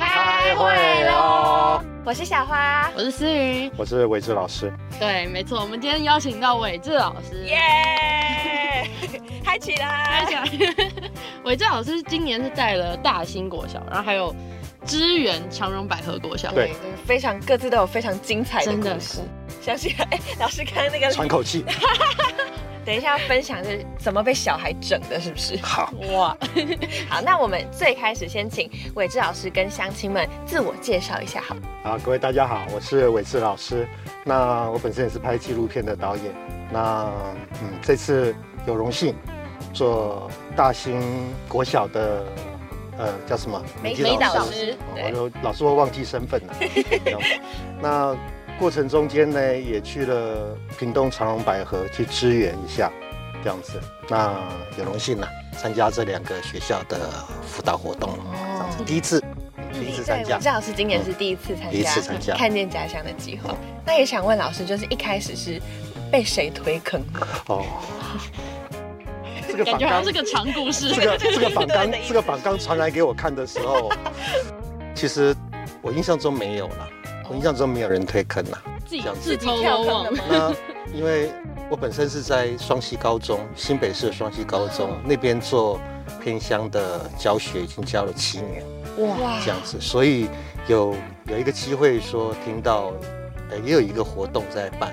开会喽！我是小花，我是思雨，我是伟志老师。对，没错，我们今天邀请到伟志老师，耶！嗨起来，嗨起来！伟志老师今年是带了大兴国小，然后还有支援长荣百合国小，对，非常各自都有非常精彩的真的故事。相信哎，老师刚刚那个喘口气。等一下要分享是怎么被小孩整的，是不是？好哇，好，那我们最开始先请伟志老师跟乡亲们自我介绍一下，好。好，各位大家好，我是伟志老师。那我本身也是拍纪录片的导演。那嗯，这次有荣幸做大兴国小的呃叫什么美体美导师我就老是会忘记身份了。那过程中间呢，也去了屏东长隆百合去支援一下，这样子。那有荣幸呢，参加这两个学校的辅导活动，这样子第一次，第一次参加伟志。老师今年是第一次参加，第一次参加看见家乡的计划。那也想问老师，就是一开始是被谁推坑？哦，这个感反纲觉好像是个长故事。这个 这个反纲这个反纲传来给我看的时候，其实我印象中没有了，我印象中没有人推坑啦。自己这样子自投罗网，那因为我本身是在双溪高中，新北市的双溪高中那边做偏乡的教学，已经教了七年哇。这样子，所以有有一个机会说听到，呃，也有一个活动在办，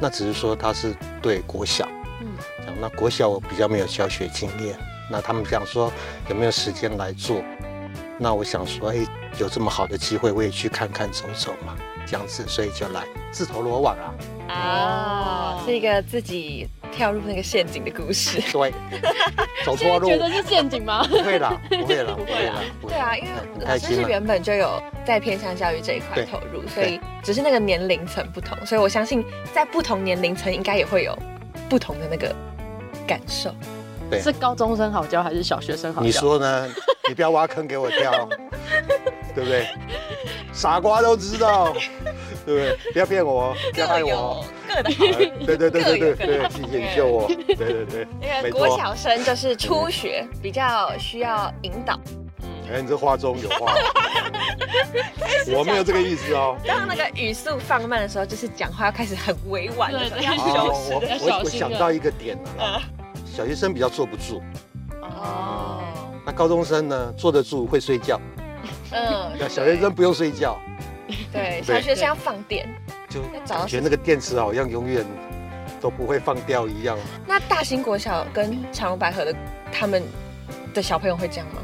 那只是说他是对国小，嗯。讲，那国小我比较没有教学经验，那他们想说有没有时间来做，那我想说，哎，有这么好的机会，我也去看看走走嘛，这样子，所以就来自投罗网啊。啊，是一个自己跳入那个陷阱的故事。对，走错路觉，得是陷阱吗？不会啦，不会啦，不会啦不对啊，因为很老开心啦。师是原本就有在偏向教育这一块投入，所以只是那个年龄层不同，所以我相信在不同年龄层应该也会有不同的那个感受。对是高中生好教还是小学生好教？你说呢？你不要挖坑给我跳，对不对？傻瓜都知道，对不对？不要骗我，不要害我。各的 对对对对对谢谢你救我。对对对，因为没国错。小生就是初学，比较需要引导。哎，你这话中有话，我没有这个意思哦。当那个语速放慢的时候，就是讲话要开始很委婉的对对要哦修饰。我要我想到一个点了啦，小学生比较坐不住，哦，那高中生呢坐得住，会睡觉。嗯那小学生不用睡觉，对，对小学生要放电。就感觉那个电池好像永远都不会放掉一样。那大兴国小跟长隆百合的他们的小朋友会这样吗？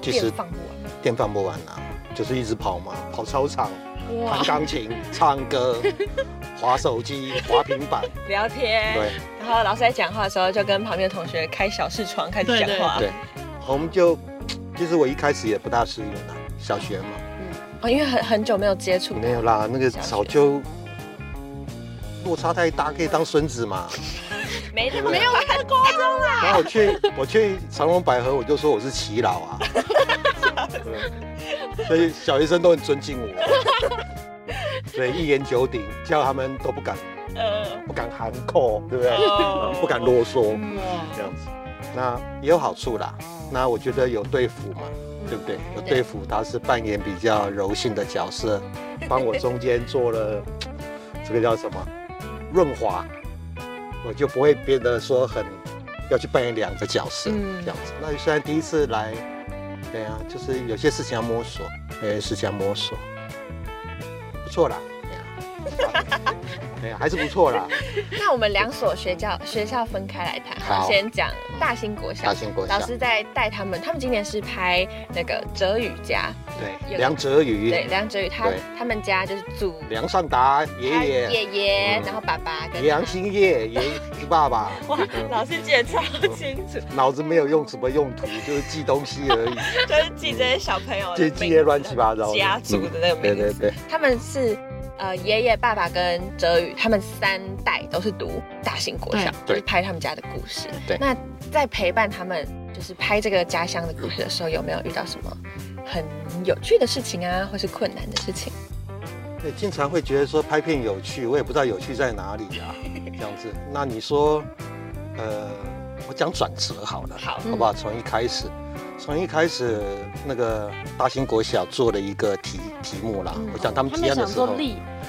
其实电放不完。电放不完啊，就是一直跑嘛，跑操场，哇弹钢琴、唱歌、滑手机、滑平板，聊天，对。然后老师在讲话的时候，就跟旁边的同学开小视窗开始讲话。对，我们就其实我一开始也不大适应啦，小学嘛，哦，因为很很久没有接触。没有啦，那个早就落差太大，可以当孙子嘛。没对不对没有那么夸张啦。然后我去 我去长隆百合，我就说我是耆老啊，对所以小学生都很尊敬我，所以，一言九鼎，叫他们都不敢呃，不敢含扣，对不对？哦不敢啰嗦。哇，这样子，那也有好处啦。那我觉得有对付嘛，对不对？有对付，他是扮演比较柔性的角色，帮我中间做了这个叫什么润滑，我就不会变得说很要去扮演两个角色嗯这样子。那虽然第一次来，对啊，就是有些事情要摸索，有些事情要摸索，不错啦，还是不错啦。那我们两所学校学校分开来谈，好先讲大兴国小。大兴国小老师在带他们，他们今年是拍那个哲宇家，对，梁哲宇，对，梁哲宇他对他们家就是祖梁尚达爷他爷，爷爷，嗯然后爸爸跟梁兴业爷爸爸，哇，嗯老师记得超清楚，脑子没有用什么用途，就是记东西而已，就是记这些小朋友的记记些乱七八糟家族的那个名字。对对，他们是呃爷爷、爸爸跟哲宇他们三代都是读大型国小，对就是拍他们家的故事。对那在陪伴他们就是拍这个家乡的故事的时候，有没有遇到什么很有趣的事情啊，或是困难的事情？对，经常会觉得说拍片有趣，我也不知道有趣在哪里啊，这样子。那你说，呃，我讲转折好了，好好不好？从一开始，从一开始那个大兴国小做了一个题题目啦，我想他们提案的时候做，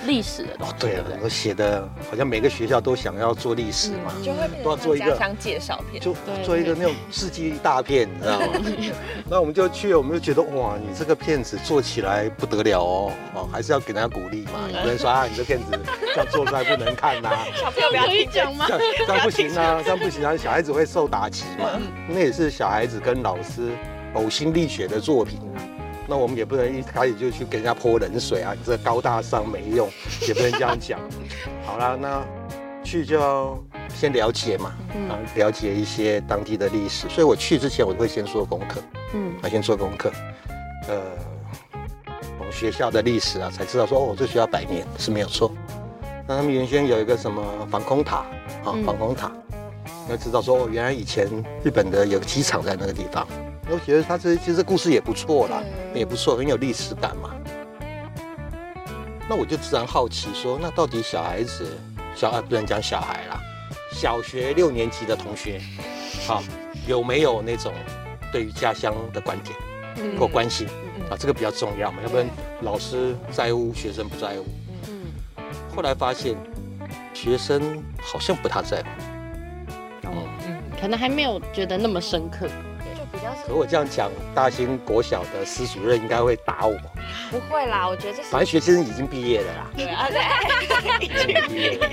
历历史的东西，，哦对啊不，我写的好像每个学校都想要做历史嘛，就会都要做一个成像家乡介绍片。就做一个那种世纪大片，你知道吗？那我们就去，我们就觉得哇，你这个片子做起来不得了哦，哦，还是要给人家鼓励嘛。有人说啊，你这片子这样做出来不能看呐、小朋友不要可以听讲吗这？样这样不行啊，这样不行啊，小孩子会受打击嘛。那也是小孩子跟老师呕心沥血的作品啊。那我们也不能一开始就去给人家泼冷水啊，你这高大上没用，也不能这样讲。好啦，那去就要先了解嘛，啊，了解一些当地的历史。所以我去之前，我会先做功课，嗯啊，先做功课，呃，从学校的历史啊，才知道说哦，这学校百年是没有错。那他们原先有一个什么防空塔啊，嗯防空塔，要知道说哦，原来以前日本的有个机场在那个地方。我觉得他这其实故事也不错啦，也不错，很有历史感嘛。那我就自然好奇说，那到底小孩子，小啊不能讲小孩啦，小学六年级的同学，啊，有没有那种对于家乡的观点嗯或关心嗯啊？这个比较重要嘛，要不然老师在乎，学生不在乎。嗯，后来发现，学生好像不太在乎。哦，嗯，可能还没有觉得那么深刻。可我这样讲，大兴国小的司主任应该会打我。不会啦，我觉得这是反正学生已经毕业了啦，对啊，对，已经毕业了，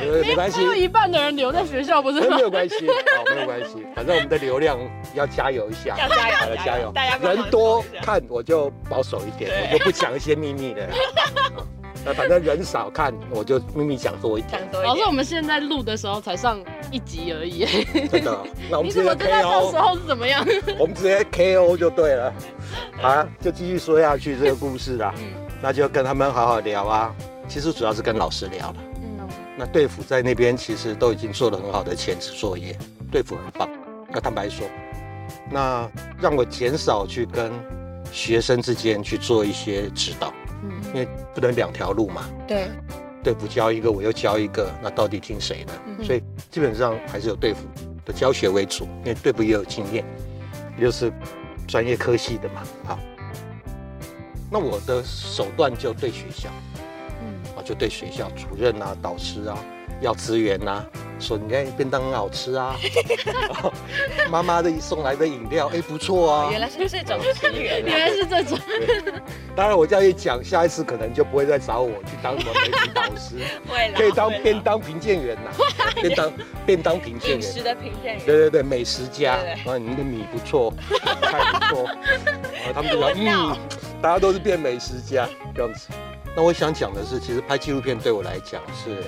呃，没关系一半的人留在学校，不是吗？没？有关系，好，没有关系，反正我们的流量要加油一下，要加油加油，大家人多看我就保守一点，我就不讲一些秘密的 那反正人少看，我就秘密讲多一点。讲，多一老师，我。们现在录的时候才上一集而已，真的。那我们直接你怎么知道到时 KO，候是怎么样？我们直接 KO 就对了。好啊，就继续说下去这个故事啦。嗯那就跟他们好好聊啊。其实主要是跟老师聊了。嗯，那队服在那边其实都已经做了很好的前置作业，队服很棒。那坦白说，那让我减少去跟学生之间去做一些指导，嗯因为不能两条路嘛。对，队服教一个，我又教一个，那到底听谁的？嗯所以基本上还是有对付的教学为主，因为对付也有经验，也就是专业科系的嘛。好，那我的手段就对学校。嗯啊，就对学校主任啊、导师啊要资源呐、说你看便当很好吃啊，哦 妈妈的送来的饮料 哎不错啊。原来是这种。资源原来是这种，当然我这样一讲，下一次可能就不会再找我去当什么美食导师，可以当便当评鉴员呐、便当便当评鉴员。美食的评鉴员。对对对，美食家。啊，你的米不错，菜不错，啊，他们就说嗯，大家都是变美食家这样子。那我想讲的是，其实拍纪录片对我来讲是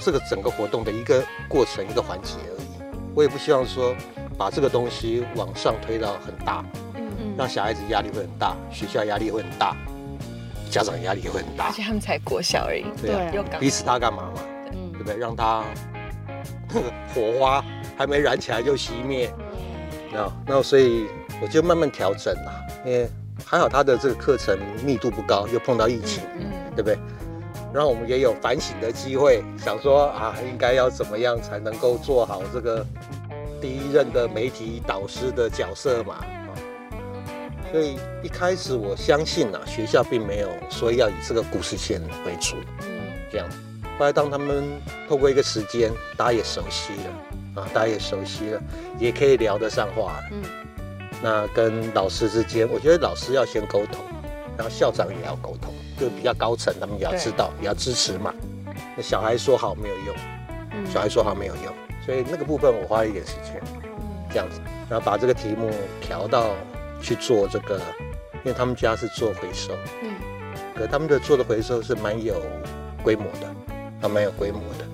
这个整个活动的一个过程、一个环节而已。我也不希望说把这个东西往上推到很大，嗯嗯让小孩子压力会很大，学校压力会很大，家长压力也会很大而。且他们才国小而已，对啊，逼死他干嘛嘛？嗯对不对？让他那 个火花还没燃起来就熄灭。那那所以我就慢慢调整啦，因为还好他的这个课程密度不高，又碰到疫情，嗯，对不对？然后我们也有反省的机会，想说啊，应该要怎么样才能够做好这个第一任的媒体导师的角色嘛？啊，所以一开始我相信啊，学校并没有说要以这个故事线为主，嗯这样。后来当他们透过一个时间，大家也熟悉了啊，大家也熟悉了，也可以聊得上话了。嗯那跟老师之间，我觉得老师要先沟通，然后校长也要沟通，就比较高层，他们也要知道，也要支持嘛。那小孩说好没有用，嗯。小孩说好没有用，所以那个部分我花了一点时间，这样子，然后把这个题目调到去做这个，因为他们家是做回收，嗯。可他们的做的回收是蛮有规模的，还蛮有规模的。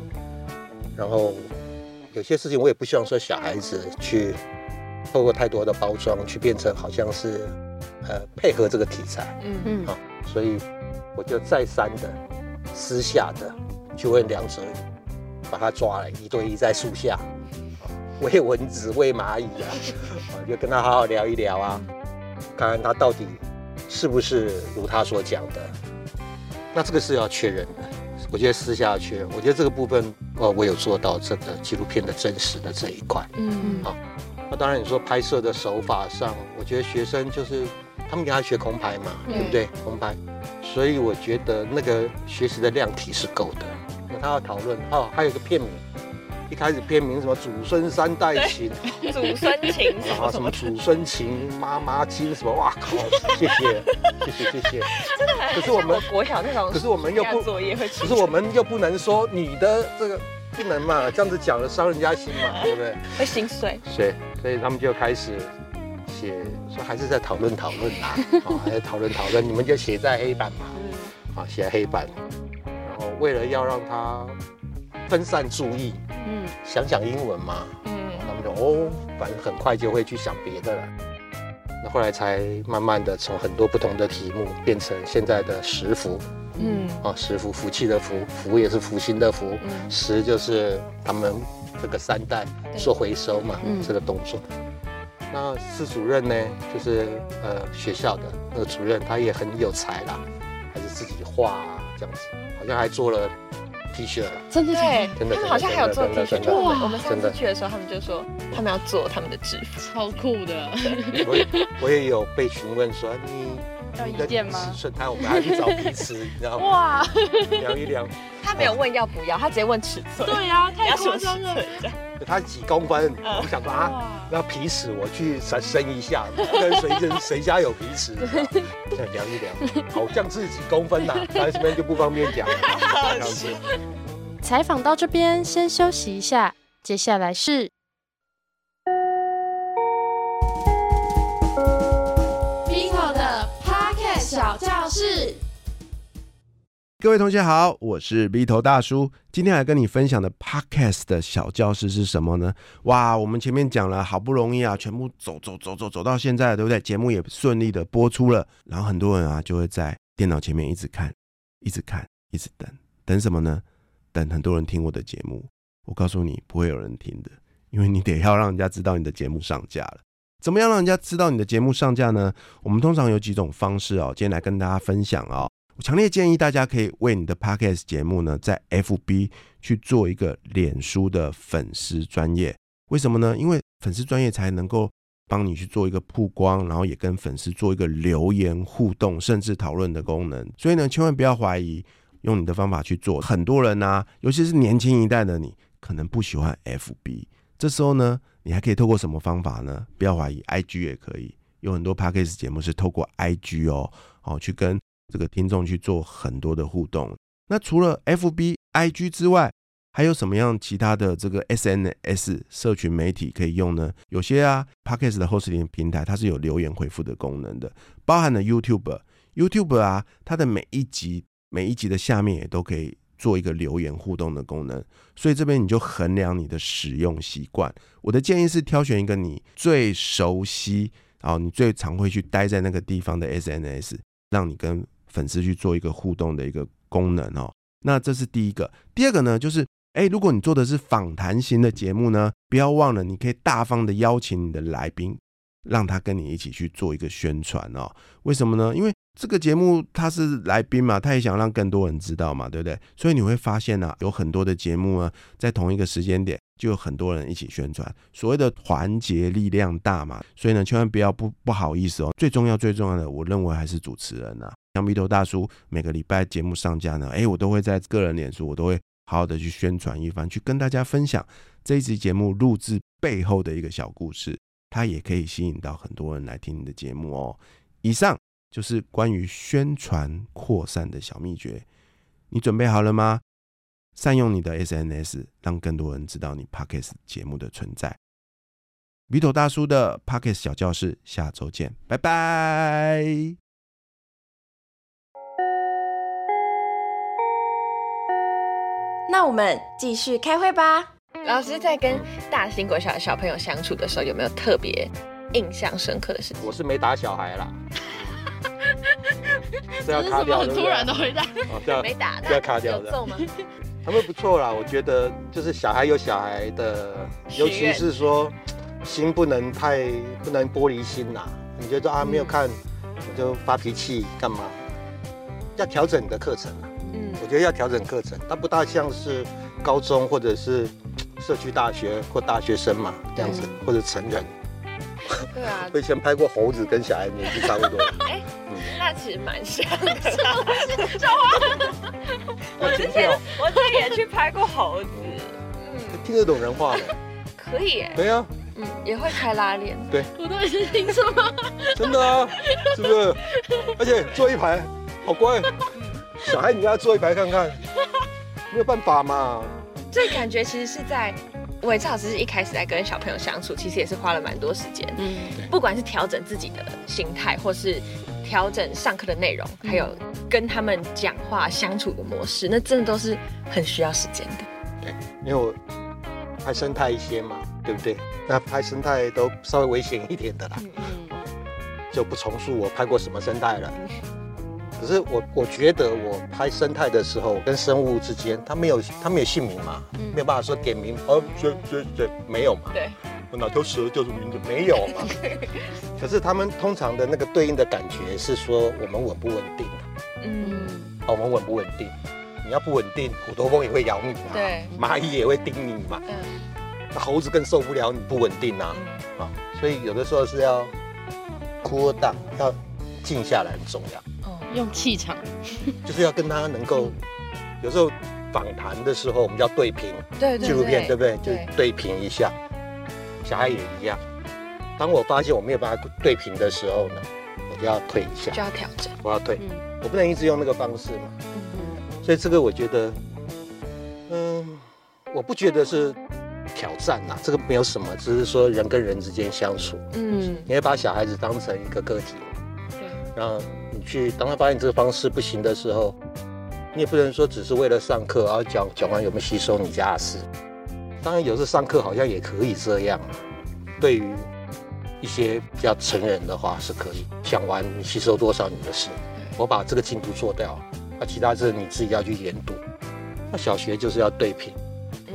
然后有些事情我也不希望说小孩子去透过太多的包装去变成好像是呃配合这个题材，嗯嗯好所以我就再三的私下的去问梁哲宇，把他抓来一对一在树下，喂蚊子喂蚂蚁啊，啊就跟他好好聊一聊啊，看看他到底是不是如他所讲的。那这个是要确认的，我觉得私下要确认。我觉得这个部分，呃，我有做到这个纪录片的真实的这一块。嗯好那当然，你说拍摄的手法上，我觉得学生就是他们给他学空拍嘛，嗯对不对？空拍，所以我觉得那个学习的量体是够的。那他要讨论，哦，还有一个片名，一开始片名什么祖孙三代情，祖孙情什然后什么祖孙情、妈妈亲什么，哇靠！谢谢，谢谢，谢谢。可是我们我国小那种，可是我们又不可是我们又不能说你的这个不能嘛，这样子讲了伤人家心嘛，对不对？会心碎。所以，所以他们就开始写，说还是在讨论讨论啦，啊，还在讨论讨论，你们就写在黑板嘛，啊，写在黑板，然后为了要让他分散注意，嗯，想想英文嘛，嗯，他们就哦，反正很快就会去想别的了。那后来才慢慢的从很多不同的题目变成现在的十福嗯啊，十福福气的福，福也是福星的福，嗯十就是他们这个三代做回收嘛，嗯这个动作。那司主任呢，就是呃学校的那个主任，他也很有才啦，还是自己画啊这样子，好像还做了 T 恤了。真的假对，真的他们好像还有做 T 恤，真的就我们上次去的时候，他们就说他们要做他们的制服。超酷的，我也我也有被询问说你有你的意见吗尺寸，他我们还去找皮尺，你知道吗？哇，量一量，他没有问要不要，他直接问尺寸。对呀，太你要什么尺夸张了寸，？他几公分？嗯我想说啊，那皮尺我去伸伸一下，跟谁谁谁家有皮尺，再量一量，好像是几公分呐、但是这边就不方便讲了。这样子采访到这边，先休息一下，接下来是小教室。各位同学好，我是 B 头大叔。今天来跟你分享的 Podcast 的小教室是什么呢？哇，我们前面讲了，好不容易啊，全部走走走走走到现在，对不对？节目也顺利的播出了，然后很多人啊就会在电脑前面一直看，一直看，一直等，等什么呢？等很多人听我的节目。我告诉你，不会有人听的，因为你得要让人家知道你的节目上架了。怎么样让人家知道你的节目上架呢？我们通常有几种方式哦，今天来跟大家分享哦。我强烈建议大家可以为你的 podcast 节目呢，在 FB 去做一个脸书的粉丝专业。为什么呢？因为粉丝专业才能够帮你去做一个曝光，然后也跟粉丝做一个留言互动，甚至讨论的功能。所以呢，千万不要怀疑用你的方法去做。很多人啊，尤其是年轻一代的你，可能不喜欢 FB。这时候呢，你还可以透过什么方法呢？不要怀疑，IG 也可以。有很多 podcast 节目是透过 IG 哦，哦去跟这个听众去做很多的互动。那除了 FB、IG 之外，还有什么样其他的这个 SNS 社群媒体可以用呢？有些啊 Podcast 的 hosting 平台它是有留言回复的功能的，包含了 YouTube。YouTube 啊，它的每一集每一集的下面也都可以做一个留言互动的功能，所以这边你就衡量你的使用习惯。我的建议是挑选一个你最熟悉，然后你最常会去待在那个地方的 SNS，让你跟粉丝去做一个互动的一个功能哦。那这是第一个，第二个呢，就是哎，如果你做的是访谈型的节目呢，不要忘了你可以大方的邀请你的来宾，让他跟你一起去做一个宣传哦。为什么呢？因为这个节目他是来宾嘛，他也想让更多人知道嘛，对不对？所以你会发现呢、啊，有很多的节目呢，在同一个时间点就有很多人一起宣传，所谓的团结力量大嘛。所以呢，千万不要不不好意思哦。最重要最重要的，我认为还是主持人啊。像鼻头大叔每个礼拜节目上架呢，哎，我都会在个人脸书，我都会好好的去宣传一番，去跟大家分享这一集节目录制背后的一个小故事，它也可以吸引到很多人来听你的节目哦。以上就是关于宣传扩散的小秘诀，你准备好了吗？善用你的 SNS，让更多人知道你 Podcast 节目的存在。鼻头大叔的 Pocket 小教室，下周见，拜拜。那我们继续开会吧。老师在跟大型国小的小朋友相处的时候，有没有特别印象深刻的事情？我是没打小孩啦，这要卡掉，这是什么很？突然的回答？没打，这要卡掉的。揍吗？他们不错啦，我觉得就是小孩有小孩的，尤其是说心不能太不能玻璃心呐。你觉得啊没有看我就发脾气干嘛？要调整你的课程啊，嗯我觉得要调整课程，它不大像是高中或者是社区大学或大学生嘛这样子，或者成人。对啊，我以前拍过猴子，跟小孩年纪差不多。那其实蛮像的。我之前我之前也去拍过猴子，嗯，听得懂人话的，可以。耶，对啊，嗯，也会开拉链，对。我都已经听说了。真的啊，是不是？而且坐一排，好乖。小孩你跟他坐一排看看，没有办法嘛。这感觉其实是在伟超老师一开始在跟小朋友相处，其实也是花了蛮多时间，嗯，不管是调整自己的心态，或是调整上课的内容，还有跟他们讲话相处的模式，那真的都是很需要时间的。对因为我拍生态一些嘛，对不对？那拍生态都稍微危险一点的啦，嗯，就不重述我拍过什么生态了。可是我我觉得我拍生态的时候，跟生物之间，它没有它没有姓名嘛，嗯没有办法说点名，哦，这这这没有嘛。对，哪条蛇叫什么名字？没有嘛。可是他们通常的那个对应的感觉是说我们稳不稳定，嗯，我们稳不稳定？你要不稳定，虎头蜂也会咬你嘛，对，蚂蚁也会叮你嘛，嗯。那猴子更受不了你不稳定啊，嗯。啊，所以有的时候是要 cool down，要静下来很重要，哦，用气场，就是要跟他能够，有时候访谈的时候我们叫对平，对对纪录片对不对？就对，平一下，小孩也一样。当我发现我没有办法对平的时候呢，我就要退一下就，要调整。我要退，嗯我不能一直用那个方式嘛。嗯所以这个我觉得，嗯，我不觉得是挑战呐，这个没有什么，只是说人跟人之间相处，嗯，你要把小孩子当成一个个体，对，然后你去，当他发现这个方式不行的时候，你也不能说只是为了上课，然后讲讲完有没有吸收你家的事。当然，有时上课好像也可以这样，对于一些比较成人的话是可以想玩你吸收多少你的事，我把这个进度做掉，那其他是你自己要去研读。那小学就是要对评，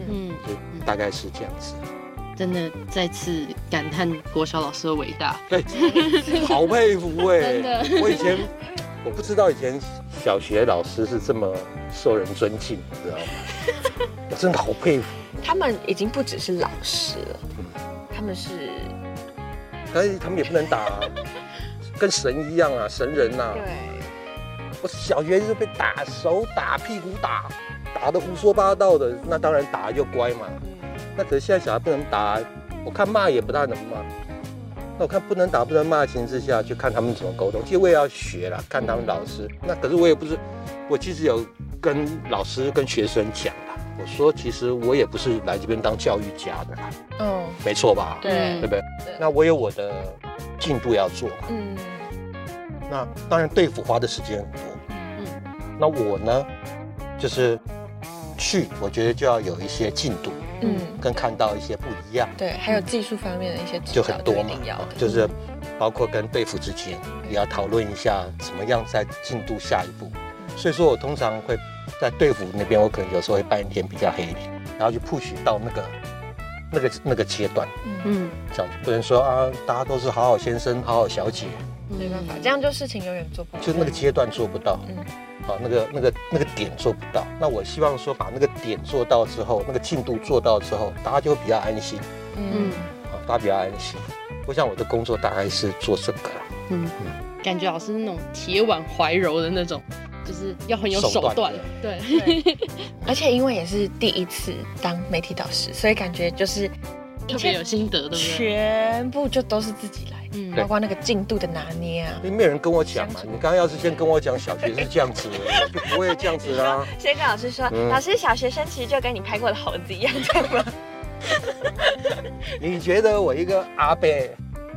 嗯，就大概是这样子。真的再次感叹国小老师的伟大。对，好佩服哎、真的我以前我不知道以前小学老师是这么受人尊敬，你知道吗？我真的好佩服。他们已经不只是老师了，他们是但是他们也不能打，跟神一样啊，神人呐、对，我小学就被打手打屁股打，打的胡说八道的，那当然打就乖嘛。那可是现在小孩不能打，我看骂也不大能骂。那我看不能打不能骂的情况之下，去看他们怎么沟通。其实我也要学啦，看他们老师。那可是我也不是，我其实有跟老师跟学生讲啦，我说其实我也不是来这边当教育家的，嗯，没错吧？对对不对？那我有我的进度要做。嗯那当然对付花的时间很多。嗯那我呢，就是去，我觉得就要有一些进度，嗯，跟看到一些不一样，对，还有技术方面的一些指就很多嘛就是包括跟对付之间也要讨论一下怎么样在进度下一步。所以说我通常会在对付那边，我可能有时候会扮一天比较黑一点，然后就 push 到那个那个那个阶段，嗯，这样子不能说啊，大家都是好好先生、好好小姐，没办法，这样就事情永远做不好。就那个阶段做不到。嗯。啊，那个那个那个点做不到，那我希望说把那个点做到之后，那个进度做到之后，大家就会比较安心。嗯。啊，大家比较安心。我想我的工作大概是做这个。啦，嗯，感觉老师是那种铁腕怀柔的那种，就是要很有手手段段。对，对，而且因为也是第一次当媒体导师，所以感觉就是一特别切有心得，对不对？全部就都是自己来，嗯包括那个进度的拿捏啊。因为没有人跟我讲嘛。你刚刚要是先跟我讲小学是这样子，我 就不会这样子啦。先跟老师说，嗯老师小学生其实就跟你拍过的猴子一样，这样吗？你觉得我一个阿伯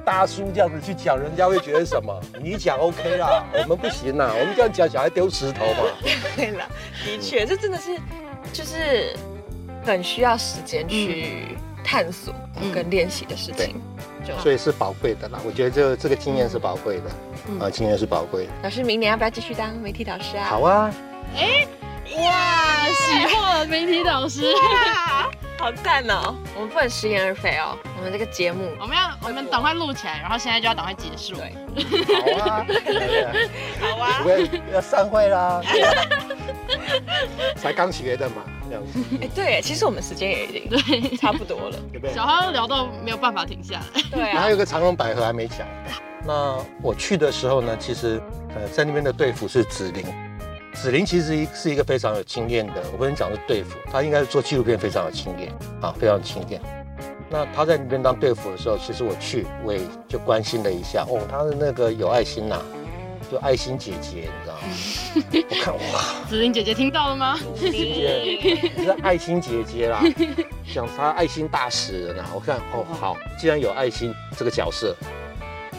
大叔这样子去讲，人家会觉得什么？你讲 OK 啦，我们不行啦，我们这样讲小孩丢石头嘛。对了，的确，这真的是就是很需要时间去探索嗯跟练习的事情。就所以是宝贵的啦。我觉得这个这个经验是宝贵的，嗯啊，经验是宝贵的。老师明年要不要继续当媒体导师啊？好啊，哎哇，喜获了媒体导师。哇，好赞哦！我们不能食言而肥哦，我们这个节目我们要我们赶快录起来，然后现在就要赶快结束。对，好啊，好啊不。会要散会啦。才刚学的嘛，这样子，哎，对，其实我们时间也已经对，差不多了。对不对？小哈聊到没有办法停下来。对啊还，有个长隆百合还没讲。那我去的时候呢，其实呃，在那边的队服是子玲。子玲其实是一个非常有经验的，我不能讲是队服，他应该是做纪录片非常有经验啊，非常有经验。那他在那边当队服的时候，其实我去我也就关心了一下，哦，他的那个有爱心呐、就爱心姐姐，你知道吗？我看哇，子琳姐姐听到了吗？姐姐是爱心姐姐啦，讲她爱心大使人啊。我看哦，好，既然有爱心这个角色，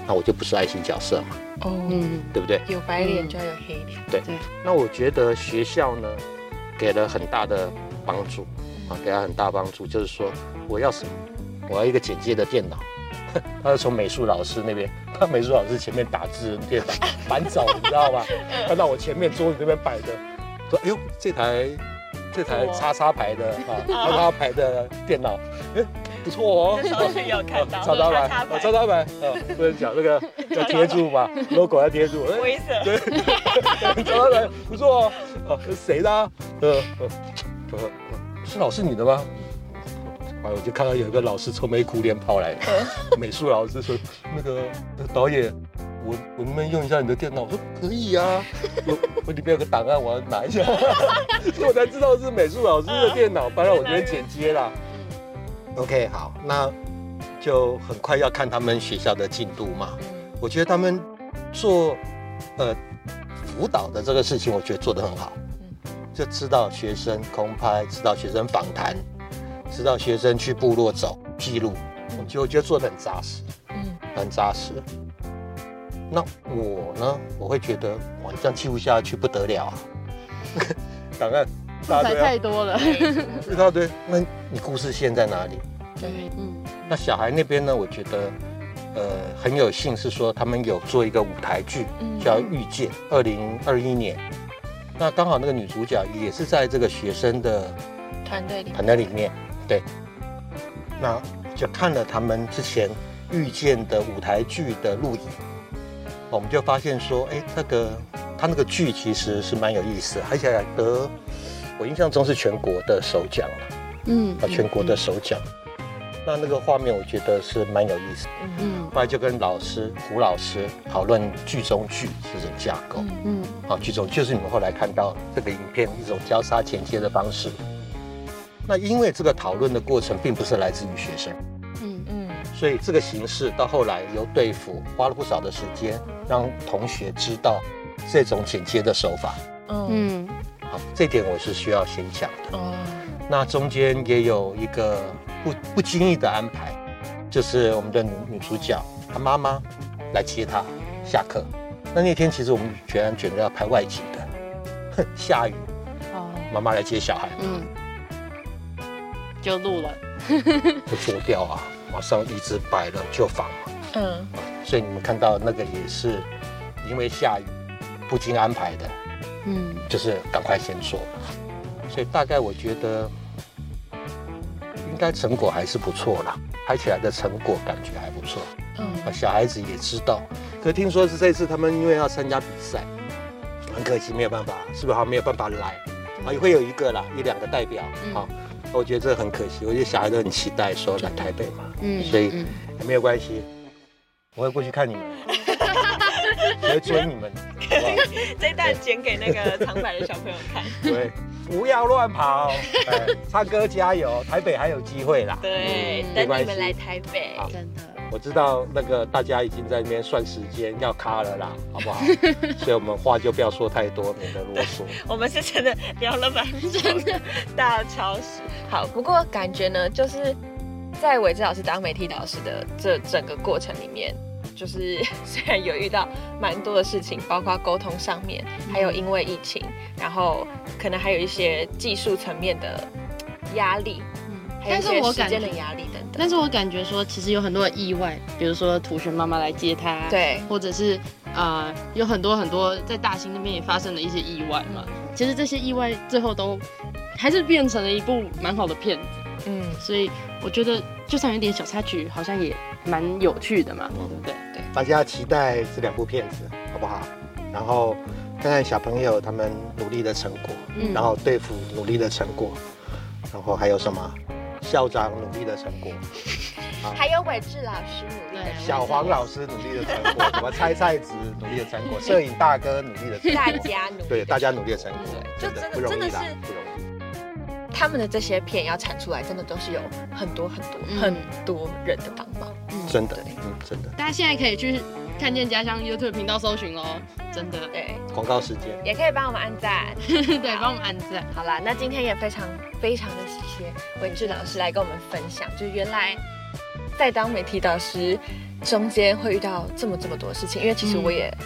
那我就不是爱心角色嘛，哦，嗯，对不对？有白脸就要有黑脸。对对。那我觉得学校呢，给了很大的帮助啊，给他很大帮助，就是说我要什么，我要一个简介的电脑。他是从美术老师那边，他美术老师前面打字的电脑搬走，你知道吧？他到我前面桌子那边摆着，说：“哎呦，这台这台叉叉牌的啊，叉叉牌的电脑，哎，不错哦。”那时候是有看到 叉叉牌，超大牌哦叉叉牌，哦，不能讲那个 要贴住嘛，logo 要贴住。哎灰色。对，找到人不错哦，哦，是谁的、啊？呃呃呃，是老师你的吗？后来我就看到有一个老师愁眉苦脸跑来，美术老师说：“那个那个导演，我我能不能用一下你的电脑？”我说：“可以啊，我我里面有个档案，我要拿一下。”所以我才知道是美术老师的电脑，不然我这边剪接啦。OK，好，那就很快要看他们学校的进度嘛。我觉得他们做呃辅导的这个事情，我觉得做得很好，就知道学生空拍，知道学生访谈，知道学生去部落走记录，我觉得我觉得做得很扎实，嗯，很扎实。那我呢，我会觉得哇，这样记录下去不得了啊！档案一大堆啊，太多了。一大堆，那你故事线在哪里？对，嗯那小孩那边呢，我觉得呃很有幸是说他们有做一个舞台剧，嗯叫《遇见》，二零二一年。那刚好那个女主角也是在这个学生的团队里团队里面，对。那就看了他们之前遇见的舞台剧的录影，我们就发现说，哎，那个他那个剧其实是蛮有意思的，而且还得我印象中是全国的首奖了。嗯啊，全国的首奖。那那个画面我觉得是蛮有意思的。嗯后来就跟老师胡老师讨论剧中剧这种架构。嗯嗯啊，剧中就是你们后来看到这个影片一种交叉衔接的方式。那因为这个讨论的过程并不是来自于学生，嗯嗯所以这个形式到后来由对付花了不少的时间，让同学知道这种剪接的手法。嗯嗯好，这点我是需要先讲的。哦那中间也有一个不不经意的安排，就是我们的女女主角她妈妈来接她下课。那那天其实我们全然觉得要拍外景的，哼，下雨，哦妈妈来接小孩，嗯，就录了。就做掉啊，马上椅子摆了就放了。嗯所以你们看到那个也是因为下雨不经安排的，嗯就是赶快先做。所以大概我觉得应该成果还是不错啦，拍起来的成果感觉还不错。嗯啊，小孩子也知道。可听说是这次他们因为要参加比赛，很可惜没有办法，是不是？好没有办法来啊，也会有一个啦，一两个代表嗯啊。我觉得这很可惜，我觉得小孩都很期待说来台北嘛，嗯所以没有关系，我会过去看你们，我会追你们？这一段剪给那个长白的小朋友看。对，不要乱跑，哎，唱歌加油，台北还有机会啦。对，嗯等你们来台北。真的。我知道那个大家已经在那边算时间要卡了啦，好不好？所以我们话就不要说太多，免得啰嗦。我们是真的聊了蛮久的大超时。好，不过感觉呢，就是在伟志老师当媒体导师的这整个过程里面，就是 虽然有遇到蛮多的事情，包括沟通上面，还有因为疫情，然后可能还有一些技术层面的压力，嗯还有一但是些时间的我感觉压力等等。但是我感觉说，其实有很多的意外，比如说图轩妈妈来接他，，对，或者是呃有很多很多在大兴那边也发生了一些意外嘛。其实这些意外最后都还是变成了一部蛮好的片子，嗯，所以我觉得就算有点小插曲，好像也蛮有趣的嘛，对不对？大家期待这两部片子好不好？然后看看小朋友他们努力的成果，嗯。然后对付努力的成果，然后还有什么？校长努力的成果，还有伟志老师努力的对小黄老师努力的成果，什么猜菜子努力的成果，摄影大哥努力的成果，大家努力，对大家努力的成果，就真的不容易。他们的这些片要产出来，真的都是有很多很多、嗯。很多人的帮忙。嗯。真的，嗯，真的。大家现在可以去看见家乡 YouTube 频道搜寻哦，真的，对，广告时间，也可以帮我们按赞。对，帮我们按赞。好啦，那今天也非常非常的谢谢文志老师来跟我们分享，就原来在当媒体导师中间会遇到这么这么多事情，因为其实嗯。我也、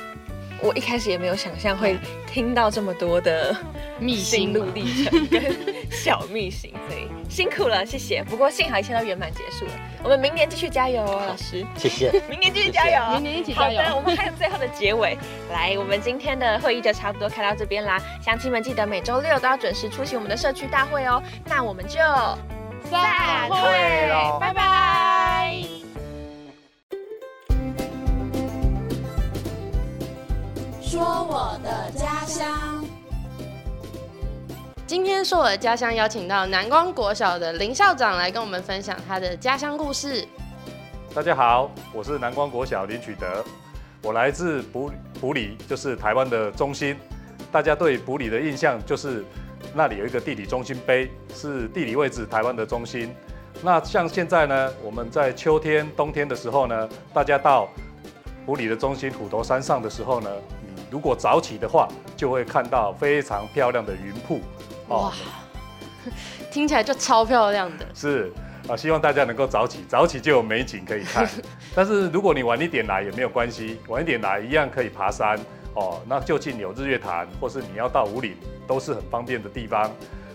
我一开始也没有想象会听到这么多的秘心路历程跟 小秘辛，所以辛苦了，谢谢。不过幸好一切都圆满结束了，我们明年继续加油哦，老师，谢谢。明年继续加油，明年一起加油好的，我们还有最后的结尾，来，我们今天的会议就差不多开到这边啦。乡亲们记得每周六都要准时出席我们的社区大会哦。那我们就散会咯拜拜。说我的家乡。今天是我的家乡，邀请到南光国小的林校长来跟我们分享他的家乡故事。大家好，我是南光国小林取德，我来自埔埔里，就是台湾的中心。大家对埔里的印象就是那里有一个地理中心碑，是地理位置台湾的中心。那像现在呢，我们在秋天、冬天的时候呢，大家到埔里的中心虎头山上的时候呢，你如果早起的话，就会看到非常漂亮的云瀑。哇，听起来就超漂亮的。是啊，希望大家能够早起，早起就有美景可以看。但是如果你晚一点来也没有关系，晚一点来一样可以爬山哦。那就近有日月潭，或是你要到五岭，都是很方便的地方。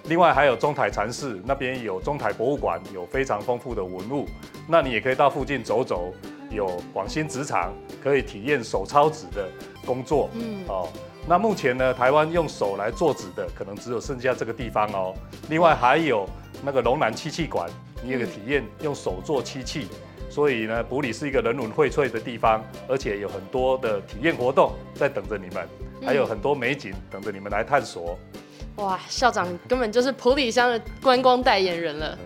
另外还有中台禅寺那边有中台博物馆，有非常丰富的文物。那你也可以到附近走走，有广兴职场，可以体验手抄纸的工作。嗯，哦，那目前呢，台湾用手来做纸的，可能只有剩下这个地方哦。另外还有那个龙南漆器馆，你也可以体验用手做漆器。所以呢，埔里是一个人文荟萃的地方，而且有很多的体验活动在等着你们，还有很多美景等着你们来探索。哇，校长根本就是普里乡的观光代言人了。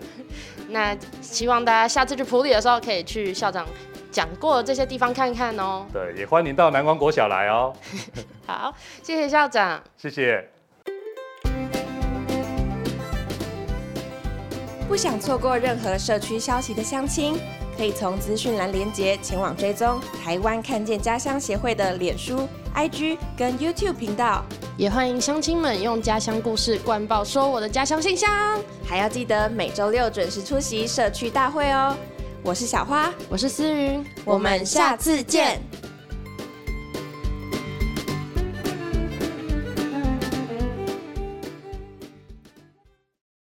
那希望大家下次去普里的时候，可以去校长讲过的这些地方看看哦。对，也欢迎到南光国小来哦，好，谢谢校长。谢谢。不想错过任何社区消息的乡亲，可以从资讯栏连接前往追踪台湾看见家乡协会的脸书、IG 跟 YouTube 频道，也欢迎乡亲们用家乡故事灌爆说我的家乡信箱。还要记得每周六准时出席社区大会哦。我是小花，我是思云，我们下次见。